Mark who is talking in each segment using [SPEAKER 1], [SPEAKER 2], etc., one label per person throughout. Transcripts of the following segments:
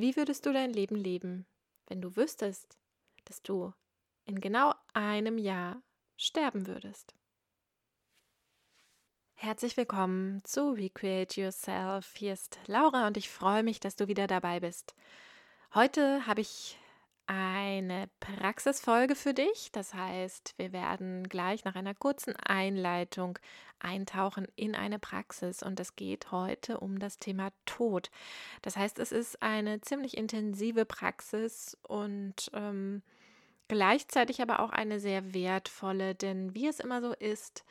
[SPEAKER 1] Wie würdest du dein Leben leben, wenn du wüsstest, dass du in genau einem Jahr sterben würdest? Herzlich willkommen zu Recreate Yourself. Hier ist Laura und ich freue mich, dass du wieder dabei bist. Heute habe ich eine Praxisfolge für dich. Das heißt, wir werden gleich nach einer kurzen Einleitung eintauchen in eine Praxis und es geht heute um das Thema Tod. Das heißt, es ist eine ziemlich intensive Praxis und ähm, gleichzeitig aber auch eine sehr wertvolle, denn wie es immer so ist,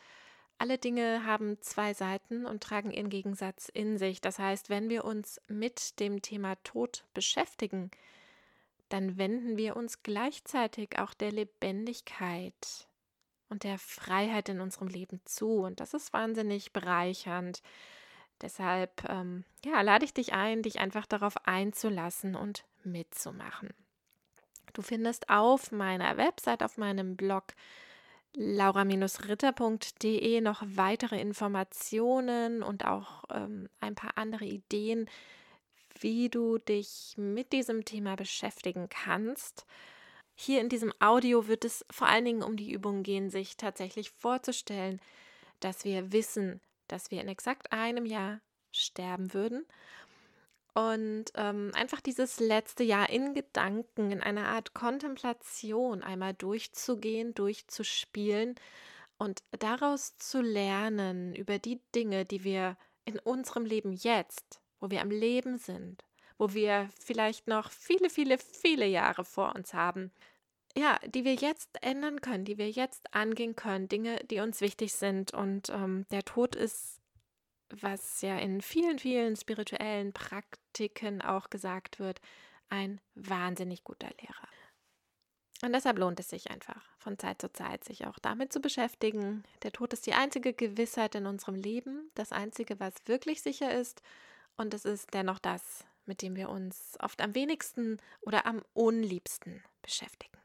[SPEAKER 1] alle Dinge haben zwei Seiten und tragen ihren Gegensatz in sich. Das heißt, wenn wir uns mit dem Thema Tod beschäftigen, dann wenden wir uns gleichzeitig auch der Lebendigkeit und der Freiheit in unserem Leben zu. Und das ist wahnsinnig bereichernd. Deshalb ähm, ja, lade ich dich ein, dich einfach darauf einzulassen und mitzumachen. Du findest auf meiner Website, auf meinem Blog laura-ritter.de noch weitere Informationen und auch ähm, ein paar andere Ideen, wie du dich mit diesem Thema beschäftigen kannst. Hier in diesem Audio wird es vor allen Dingen um die Übung gehen, sich tatsächlich vorzustellen, dass wir wissen, dass wir in exakt einem Jahr sterben würden und ähm, einfach dieses letzte Jahr in Gedanken, in einer Art Kontemplation einmal durchzugehen, durchzuspielen und daraus zu lernen über die Dinge, die wir in unserem Leben jetzt wo wir am Leben sind, wo wir vielleicht noch viele, viele, viele Jahre vor uns haben, ja, die wir jetzt ändern können, die wir jetzt angehen können, Dinge, die uns wichtig sind. Und ähm, der Tod ist, was ja in vielen, vielen spirituellen Praktiken auch gesagt wird, ein wahnsinnig guter Lehrer. Und deshalb lohnt es sich einfach, von Zeit zu Zeit sich auch damit zu beschäftigen. Der Tod ist die einzige Gewissheit in unserem Leben, das einzige, was wirklich sicher ist und es ist dennoch das, mit dem wir uns oft am wenigsten oder am unliebsten beschäftigen.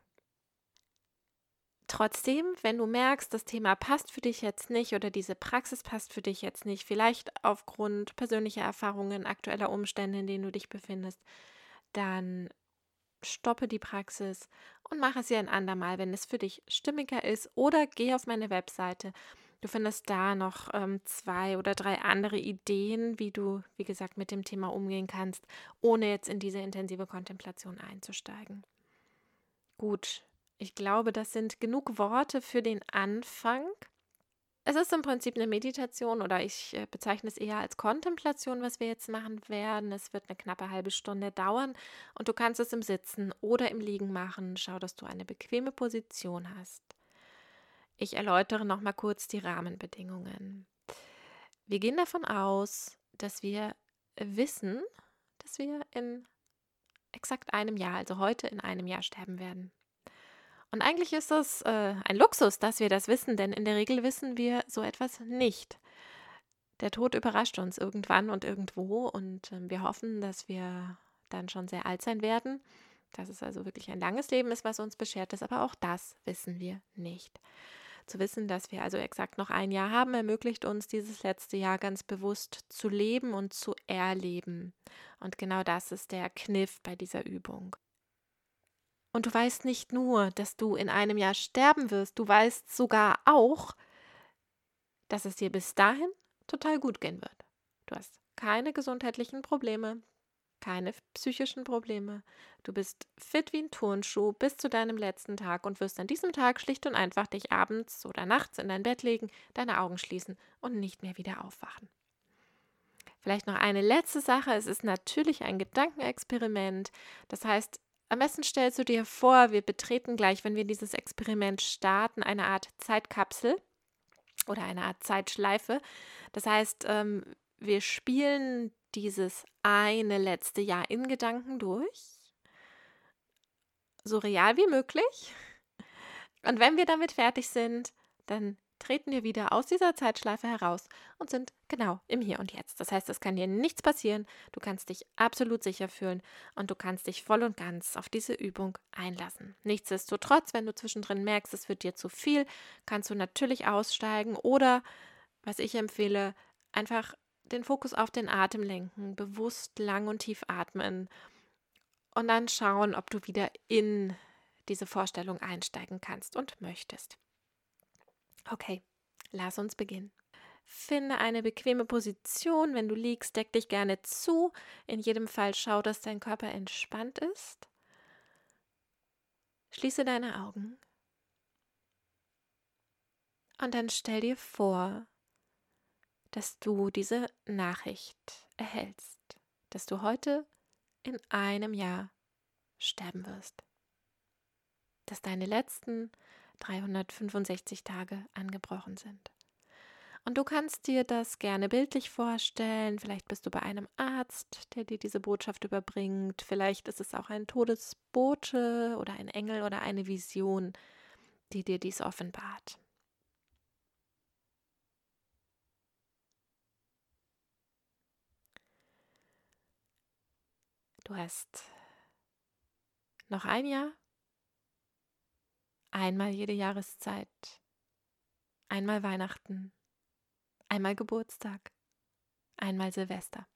[SPEAKER 1] Trotzdem, wenn du merkst, das Thema passt für dich jetzt nicht oder diese Praxis passt für dich jetzt nicht, vielleicht aufgrund persönlicher Erfahrungen, aktueller Umstände, in denen du dich befindest, dann stoppe die Praxis und mache sie ein andermal, wenn es für dich stimmiger ist oder geh auf meine Webseite Du findest da noch ähm, zwei oder drei andere Ideen, wie du, wie gesagt, mit dem Thema umgehen kannst, ohne jetzt in diese intensive Kontemplation einzusteigen. Gut, ich glaube, das sind genug Worte für den Anfang. Es ist im Prinzip eine Meditation oder ich äh, bezeichne es eher als Kontemplation, was wir jetzt machen werden. Es wird eine knappe halbe Stunde dauern und du kannst es im Sitzen oder im Liegen machen. Schau, dass du eine bequeme Position hast. Ich erläutere noch mal kurz die Rahmenbedingungen. Wir gehen davon aus, dass wir wissen, dass wir in exakt einem Jahr, also heute in einem Jahr sterben werden. Und eigentlich ist es äh, ein Luxus, dass wir das wissen, denn in der Regel wissen wir so etwas nicht. Der Tod überrascht uns irgendwann und irgendwo und äh, wir hoffen, dass wir dann schon sehr alt sein werden, dass es also wirklich ein langes Leben ist, was uns beschert ist, aber auch das wissen wir nicht. Zu wissen, dass wir also exakt noch ein Jahr haben, ermöglicht uns dieses letzte Jahr ganz bewusst zu leben und zu erleben. Und genau das ist der Kniff bei dieser Übung. Und du weißt nicht nur, dass du in einem Jahr sterben wirst, du weißt sogar auch, dass es dir bis dahin total gut gehen wird. Du hast keine gesundheitlichen Probleme, keine psychischen Probleme. Du bist fit wie ein Turnschuh bis zu deinem letzten Tag und wirst an diesem Tag schlicht und einfach dich abends oder nachts in dein Bett legen, deine Augen schließen und nicht mehr wieder aufwachen. Vielleicht noch eine letzte Sache. Es ist natürlich ein Gedankenexperiment. Das heißt, am besten stellst du dir vor, wir betreten gleich, wenn wir dieses Experiment starten, eine Art Zeitkapsel oder eine Art Zeitschleife. Das heißt, ähm, wir spielen dieses eine letzte Jahr in Gedanken durch, so real wie möglich. Und wenn wir damit fertig sind, dann treten wir wieder aus dieser Zeitschleife heraus und sind genau im Hier und Jetzt. Das heißt, es kann dir nichts passieren, du kannst dich absolut sicher fühlen und du kannst dich voll und ganz auf diese Übung einlassen. Nichtsdestotrotz, wenn du zwischendrin merkst, es wird dir zu viel, kannst du natürlich aussteigen oder, was ich empfehle, einfach den Fokus auf den Atem lenken, bewusst lang und tief atmen und dann schauen, ob du wieder in diese Vorstellung einsteigen kannst und möchtest. Okay, lass uns beginnen. Finde eine bequeme Position. Wenn du liegst, deck dich gerne zu. In jedem Fall schau, dass dein Körper entspannt ist. Schließe deine Augen. Und dann stell dir vor, dass du diese Nachricht erhältst, dass du heute in einem Jahr sterben wirst, dass deine letzten 365 Tage angebrochen sind. Und du kannst dir das gerne bildlich vorstellen. Vielleicht bist du bei einem Arzt, der dir diese Botschaft überbringt. Vielleicht ist es auch ein Todesbote oder ein Engel oder eine Vision, die dir dies offenbart. Du hast noch ein Jahr, einmal jede Jahreszeit, einmal Weihnachten, einmal Geburtstag, einmal Silvester.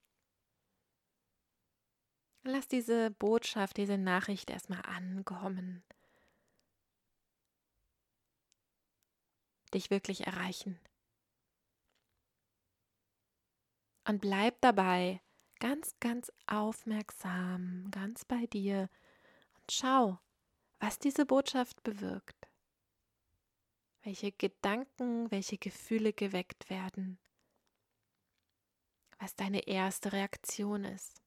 [SPEAKER 1] Lass diese Botschaft, diese Nachricht erstmal ankommen. Dich wirklich erreichen. Und bleib dabei ganz, ganz aufmerksam, ganz bei dir und schau, was diese Botschaft bewirkt welche Gedanken, welche Gefühle geweckt werden, was deine erste Reaktion ist.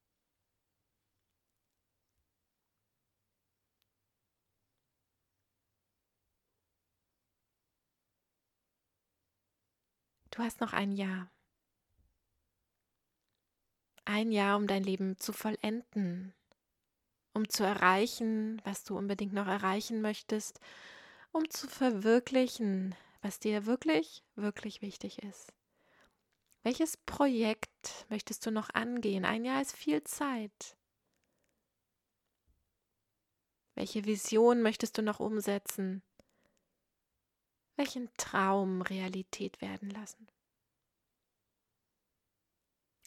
[SPEAKER 1] Du hast noch ein Jahr. Ein Jahr, um dein Leben zu vollenden, um zu erreichen, was du unbedingt noch erreichen möchtest um zu verwirklichen, was dir wirklich, wirklich wichtig ist. Welches Projekt möchtest du noch angehen? Ein Jahr ist viel Zeit. Welche Vision möchtest du noch umsetzen? Welchen Traum Realität werden lassen?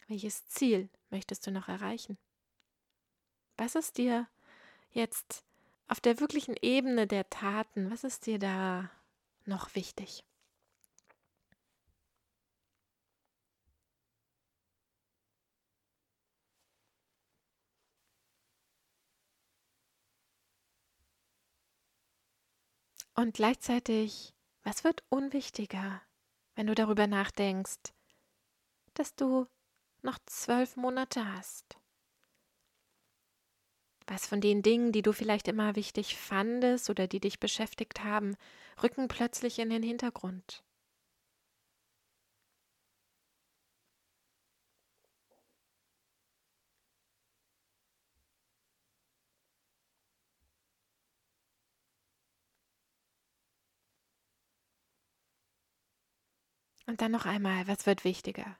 [SPEAKER 1] Welches Ziel möchtest du noch erreichen? Was ist dir jetzt auf der wirklichen Ebene der Taten, was ist dir da noch wichtig? Und gleichzeitig, was wird unwichtiger, wenn du darüber nachdenkst, dass du noch zwölf Monate hast? Was von den Dingen, die du vielleicht immer wichtig fandest oder die dich beschäftigt haben, rücken plötzlich in den Hintergrund? Und dann noch einmal, was wird wichtiger?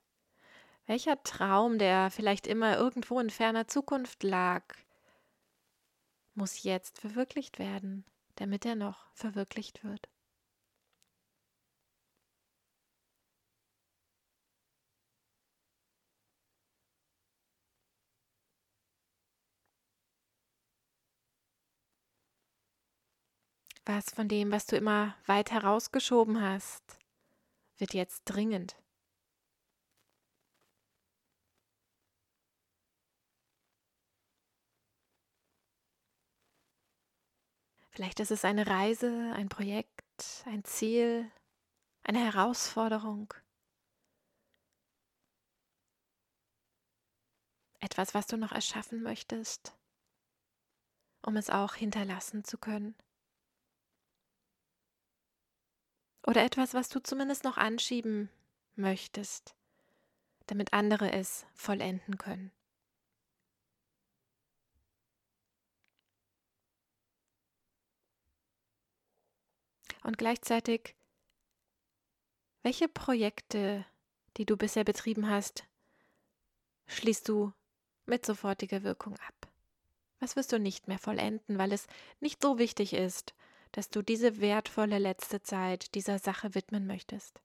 [SPEAKER 1] Welcher Traum, der vielleicht immer irgendwo in ferner Zukunft lag, muss jetzt verwirklicht werden, damit er noch verwirklicht wird. Was von dem, was du immer weit herausgeschoben hast, wird jetzt dringend. Vielleicht ist es eine Reise, ein Projekt, ein Ziel, eine Herausforderung. Etwas, was du noch erschaffen möchtest, um es auch hinterlassen zu können. Oder etwas, was du zumindest noch anschieben möchtest, damit andere es vollenden können. Und gleichzeitig, welche Projekte, die du bisher betrieben hast, schließt du mit sofortiger Wirkung ab? Was wirst du nicht mehr vollenden, weil es nicht so wichtig ist, dass du diese wertvolle letzte Zeit dieser Sache widmen möchtest?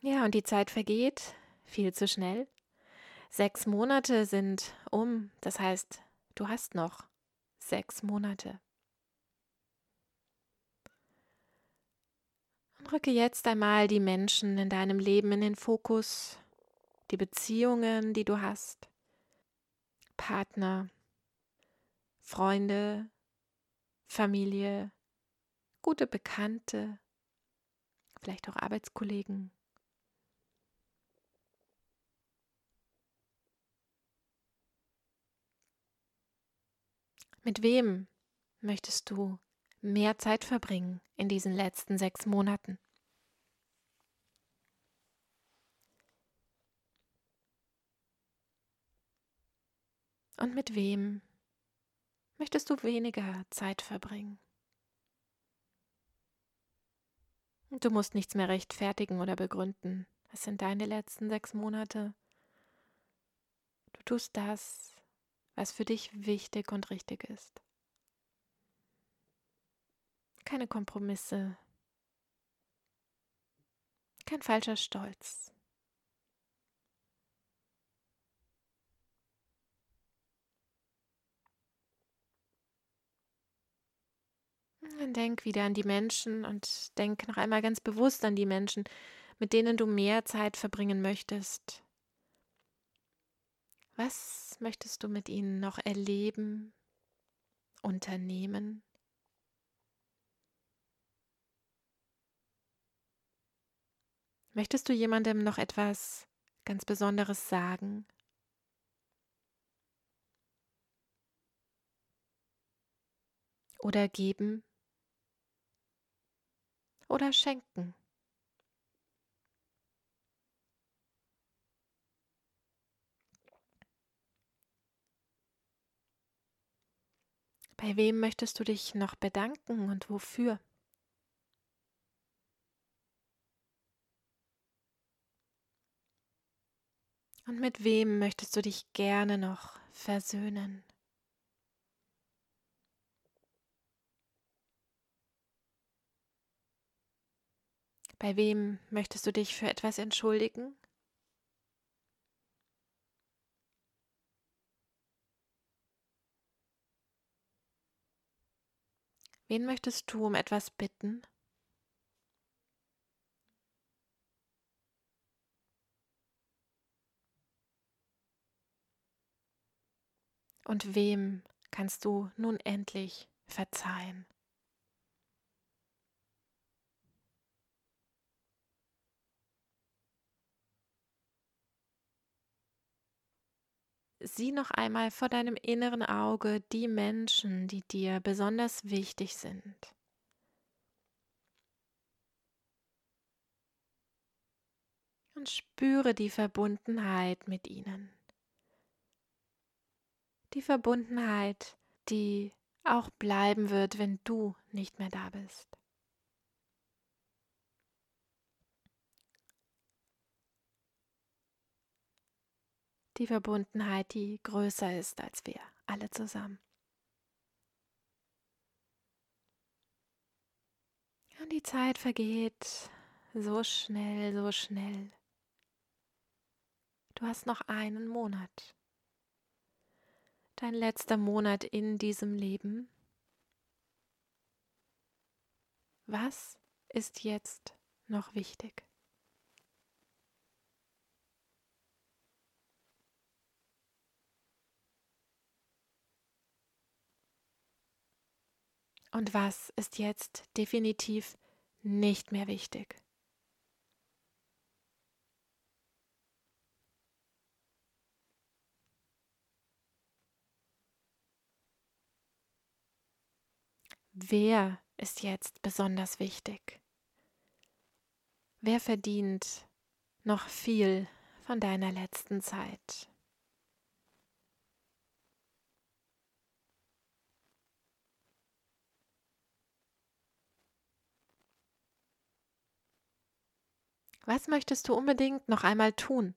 [SPEAKER 1] Ja, und die Zeit vergeht viel zu schnell. Sechs Monate sind um, das heißt, du hast noch sechs Monate. Und rücke jetzt einmal die Menschen in deinem Leben in den Fokus, die Beziehungen, die du hast, Partner, Freunde, Familie, gute Bekannte, vielleicht auch Arbeitskollegen. Mit wem möchtest du mehr Zeit verbringen in diesen letzten sechs Monaten? Und mit wem möchtest du weniger Zeit verbringen? Du musst nichts mehr rechtfertigen oder begründen. Es sind deine letzten sechs Monate. Du tust das, was für dich wichtig und richtig ist. Keine Kompromisse, kein falscher Stolz. Denk wieder an die Menschen und denk noch einmal ganz bewusst an die Menschen, mit denen du mehr Zeit verbringen möchtest. Was möchtest du mit ihnen noch erleben, unternehmen? Möchtest du jemandem noch etwas ganz Besonderes sagen? Oder geben? oder schenken. Bei wem möchtest du dich noch bedanken und wofür? Und mit wem möchtest du dich gerne noch versöhnen? Bei wem möchtest du dich für etwas entschuldigen? Wen möchtest du um etwas bitten? Und wem kannst du nun endlich verzeihen? Sieh noch einmal vor deinem inneren Auge die Menschen, die dir besonders wichtig sind. Und spüre die Verbundenheit mit ihnen. Die Verbundenheit, die auch bleiben wird, wenn du nicht mehr da bist. Die Verbundenheit, die größer ist als wir alle zusammen. Und die Zeit vergeht so schnell, so schnell. Du hast noch einen Monat. Dein letzter Monat in diesem Leben. Was ist jetzt noch wichtig? Und was ist jetzt definitiv nicht mehr wichtig? Wer ist jetzt besonders wichtig? Wer verdient noch viel von deiner letzten Zeit? Was möchtest du unbedingt noch einmal tun?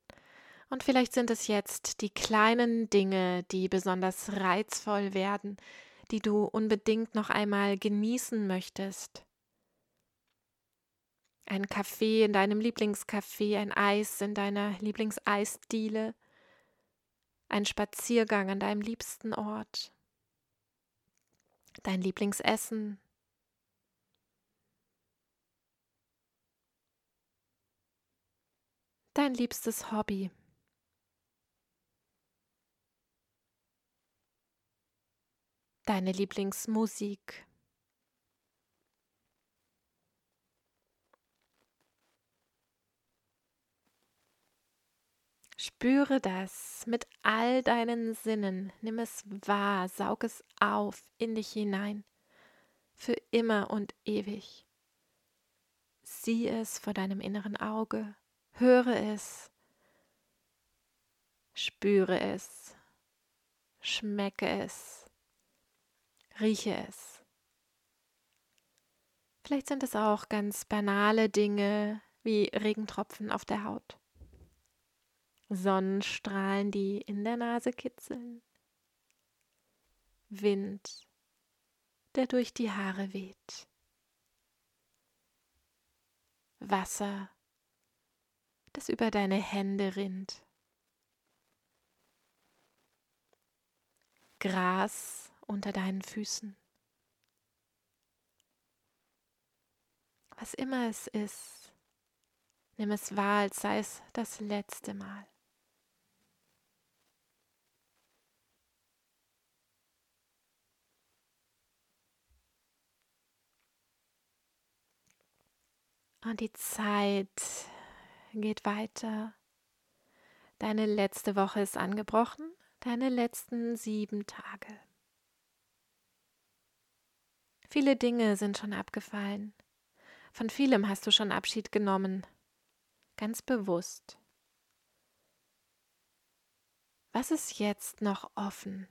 [SPEAKER 1] Und vielleicht sind es jetzt die kleinen Dinge, die besonders reizvoll werden, die du unbedingt noch einmal genießen möchtest. Ein Kaffee in deinem Lieblingscafé, ein Eis in deiner Lieblingseisdiele, ein Spaziergang an deinem liebsten Ort, dein Lieblingsessen, dein liebstes Hobby. Deine Lieblingsmusik. Spüre das mit all deinen Sinnen. Nimm es wahr, saug es auf in dich hinein. Für immer und ewig. Sieh es vor deinem inneren Auge. Höre es. Spüre es. Schmecke es. Rieche es. Vielleicht sind es auch ganz banale Dinge wie Regentropfen auf der Haut. Sonnenstrahlen, die in der Nase kitzeln. Wind, der durch die Haare weht. Wasser, das über deine Hände rinnt. Gras unter deinen Füßen. Was immer es ist, nimm es wahr, als sei es das letzte Mal. Und die Zeit geht weiter. Deine letzte Woche ist angebrochen, deine letzten sieben Tage. Viele Dinge sind schon abgefallen. Von vielem hast du schon Abschied genommen, ganz bewusst. Was ist jetzt noch offen?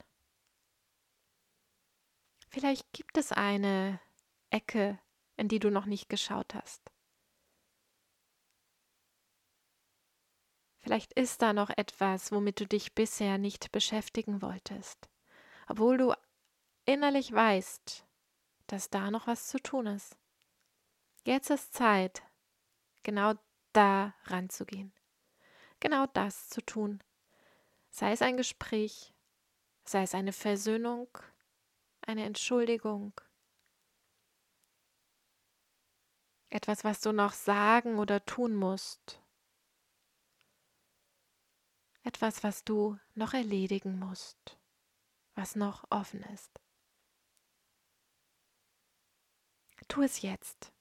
[SPEAKER 1] Vielleicht gibt es eine Ecke, in die du noch nicht geschaut hast. Vielleicht ist da noch etwas, womit du dich bisher nicht beschäftigen wolltest, obwohl du innerlich weißt, dass da noch was zu tun ist. Jetzt ist Zeit, genau da ranzugehen, genau das zu tun. Sei es ein Gespräch, sei es eine Versöhnung, eine Entschuldigung, etwas, was du noch sagen oder tun musst etwas, was du noch erledigen musst, was noch offen ist. Tu es jetzt.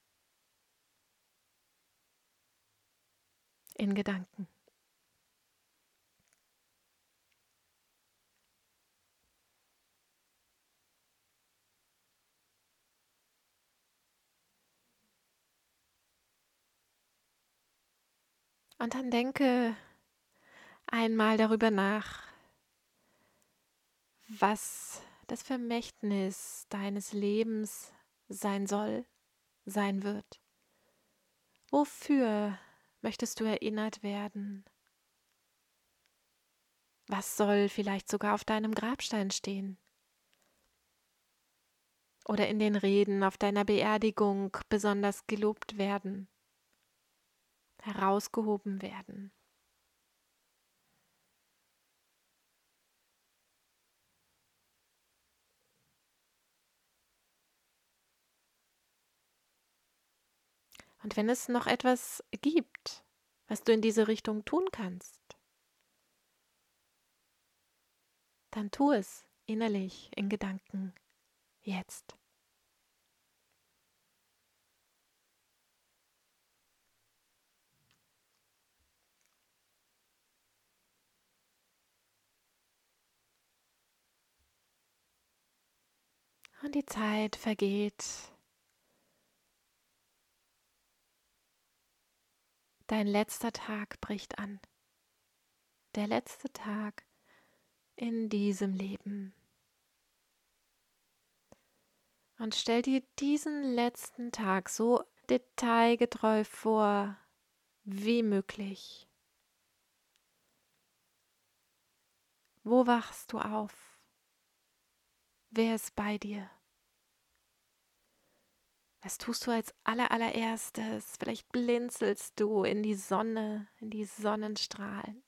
[SPEAKER 1] In Gedanken. Und dann denke einmal darüber nach, was das Vermächtnis deines Lebens sein soll, sein wird. Wofür möchtest du erinnert werden? Was soll vielleicht sogar auf deinem Grabstein stehen? Oder in den Reden auf deiner Beerdigung besonders gelobt werden, herausgehoben werden? Und wenn es noch etwas gibt, was du in diese Richtung tun kannst, dann tu es innerlich in Gedanken jetzt. Und die Zeit vergeht Dein letzter Tag bricht an. Der letzte Tag in diesem Leben. Und stell dir diesen letzten Tag so detailgetreu vor wie möglich. Wo wachst du auf? Wer ist bei dir? Was tust du als allerallererstes? Vielleicht blinzelst du in die Sonne, in die Sonnenstrahlen.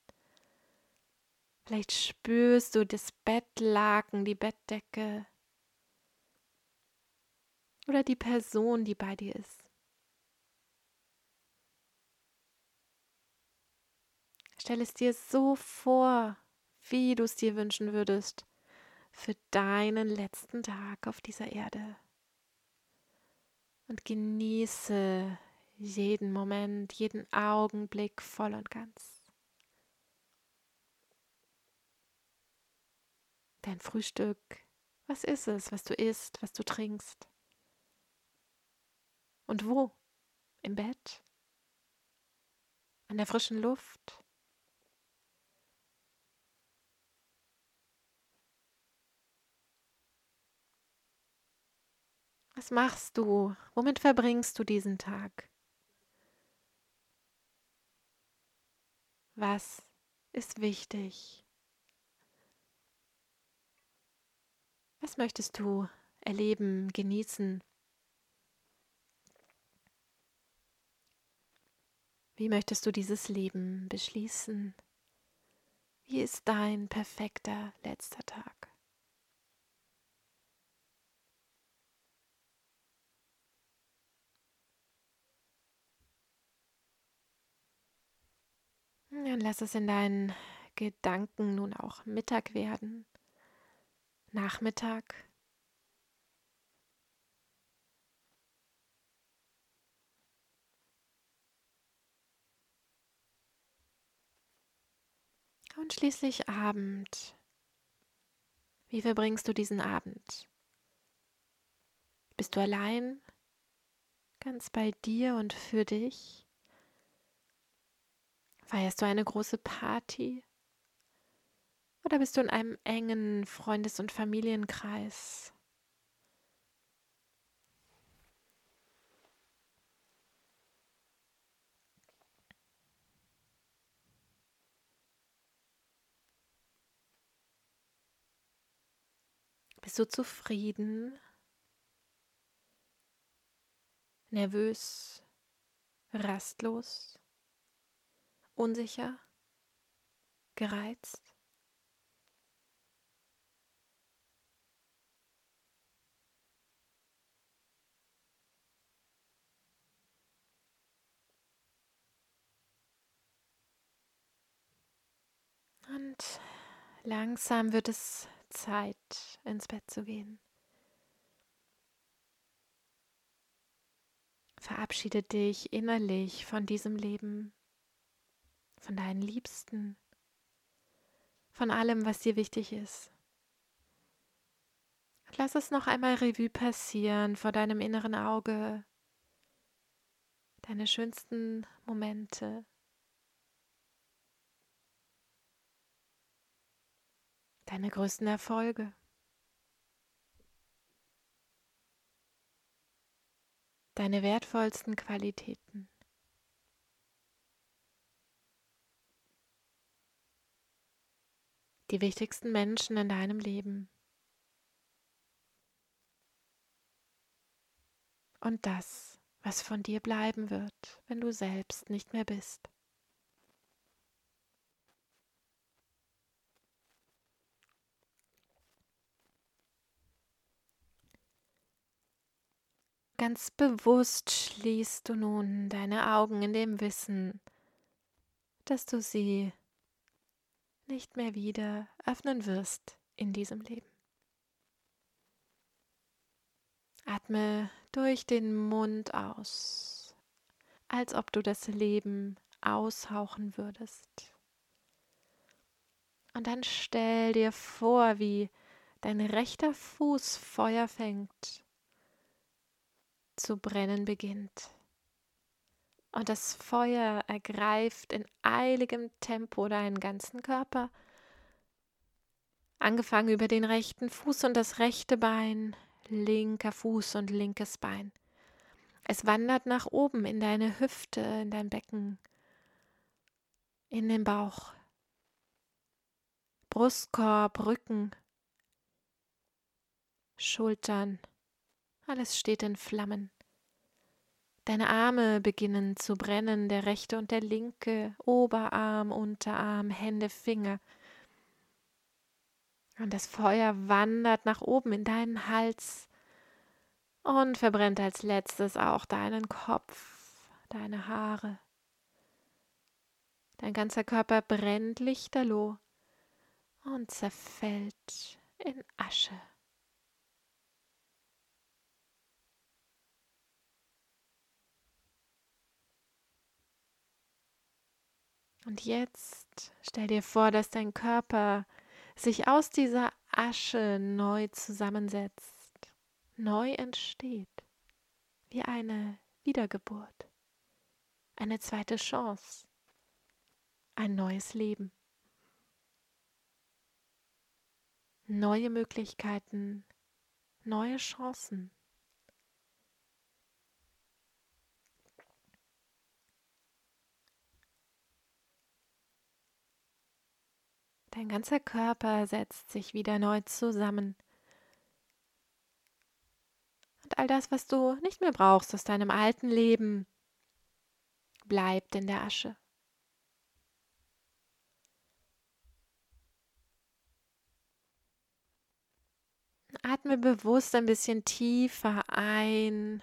[SPEAKER 1] Vielleicht spürst du das Bettlaken, die Bettdecke oder die Person, die bei dir ist. Stell es dir so vor, wie du es dir wünschen würdest für deinen letzten Tag auf dieser Erde. Und genieße jeden Moment, jeden Augenblick voll und ganz. Dein Frühstück, was ist es, was du isst, was du trinkst? Und wo? Im Bett? An der frischen Luft? Was machst du? Womit verbringst du diesen Tag? Was ist wichtig? Was möchtest du erleben, genießen? Wie möchtest du dieses Leben beschließen? Wie ist dein perfekter letzter Tag? Dann lass es in deinen Gedanken nun auch Mittag werden, Nachmittag. Und schließlich Abend. Wie verbringst du diesen Abend? Bist du allein, ganz bei dir und für dich? Feierst du eine große Party? Oder bist du in einem engen Freundes- und Familienkreis? Bist du zufrieden? Nervös? Rastlos? Unsicher, gereizt. Und langsam wird es Zeit, ins Bett zu gehen. Verabschiede dich innerlich von diesem Leben von deinen Liebsten, von allem, was dir wichtig ist. Lass es noch einmal Revue passieren vor deinem inneren Auge, deine schönsten Momente. Deine größten Erfolge. Deine wertvollsten Qualitäten. Die wichtigsten Menschen in deinem Leben. Und das, was von dir bleiben wird, wenn du selbst nicht mehr bist. Ganz bewusst schließt du nun deine Augen in dem Wissen, dass du sie nicht mehr wieder öffnen wirst in diesem Leben. Atme durch den Mund aus, als ob du das Leben aushauchen würdest. Und dann stell dir vor, wie dein rechter Fuß Feuer fängt, zu brennen beginnt und das Feuer ergreift in eiligem Tempo deinen ganzen Körper. Angefangen über den rechten Fuß und das rechte Bein, linker Fuß und linkes Bein. Es wandert nach oben in deine Hüfte, in dein Becken, in den Bauch, Brustkorb, Rücken, Schultern. Alles steht in Flammen. Deine Arme beginnen zu brennen, der rechte und der linke, Oberarm, Unterarm, Hände, Finger. Und das Feuer wandert nach oben in deinen Hals und verbrennt als letztes auch deinen Kopf, deine Haare. Dein ganzer Körper brennt lichterloh und zerfällt in Asche. Und jetzt stell dir vor, dass dein Körper sich aus dieser Asche neu zusammensetzt, neu entsteht, wie eine Wiedergeburt, eine zweite Chance, ein neues Leben, neue Möglichkeiten, neue Chancen. Dein ganzer Körper setzt sich wieder neu zusammen. Und all das, was du nicht mehr brauchst aus deinem alten Leben, bleibt in der Asche. Atme bewusst ein bisschen tiefer ein,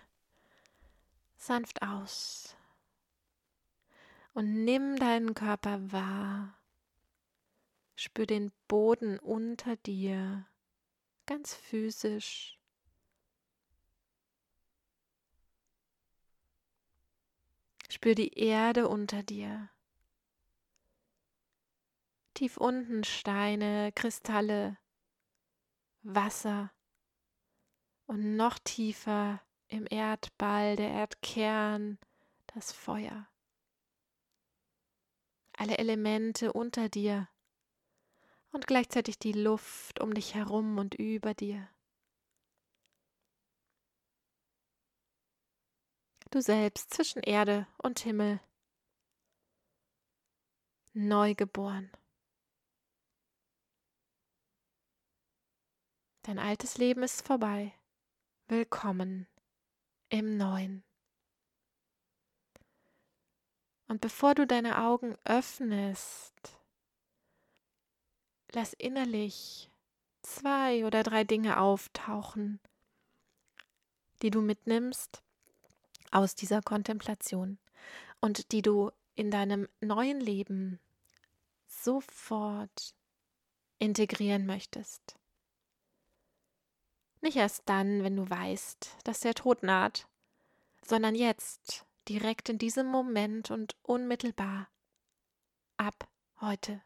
[SPEAKER 1] sanft aus und nimm deinen Körper wahr. Spür den Boden unter dir, ganz physisch. Spür die Erde unter dir. Tief unten Steine, Kristalle, Wasser und noch tiefer im Erdball, der Erdkern, das Feuer. Alle Elemente unter dir und gleichzeitig die Luft um dich herum und über dir. Du selbst zwischen Erde und Himmel, neugeboren. Dein altes Leben ist vorbei. Willkommen im Neuen. Und bevor du deine Augen öffnest, lass innerlich zwei oder drei Dinge auftauchen, die du mitnimmst aus dieser Kontemplation und die du in deinem neuen Leben sofort integrieren möchtest. Nicht erst dann, wenn du weißt, dass der Tod naht, sondern jetzt, direkt in diesem Moment und unmittelbar, ab heute.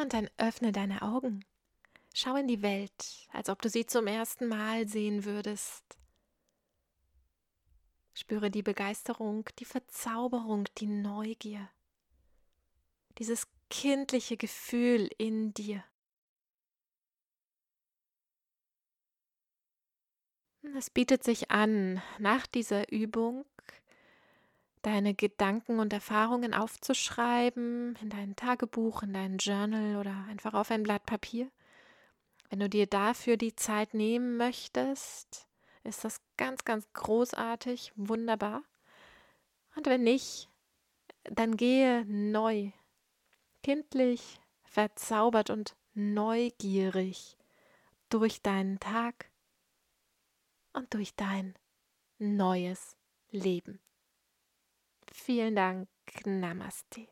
[SPEAKER 1] Und dann öffne deine Augen. Schau in die Welt, als ob du sie zum ersten Mal sehen würdest. Spüre die Begeisterung, die Verzauberung, die Neugier, dieses kindliche Gefühl in dir. Es bietet sich an, nach dieser Übung deine Gedanken und Erfahrungen aufzuschreiben in dein Tagebuch, in dein Journal oder einfach auf ein Blatt Papier. Wenn du dir dafür die Zeit nehmen möchtest, ist das ganz, ganz großartig, wunderbar. Und wenn nicht, dann gehe neu, kindlich, verzaubert und neugierig durch deinen Tag und durch dein neues Leben. Vielen Dank. Namaste.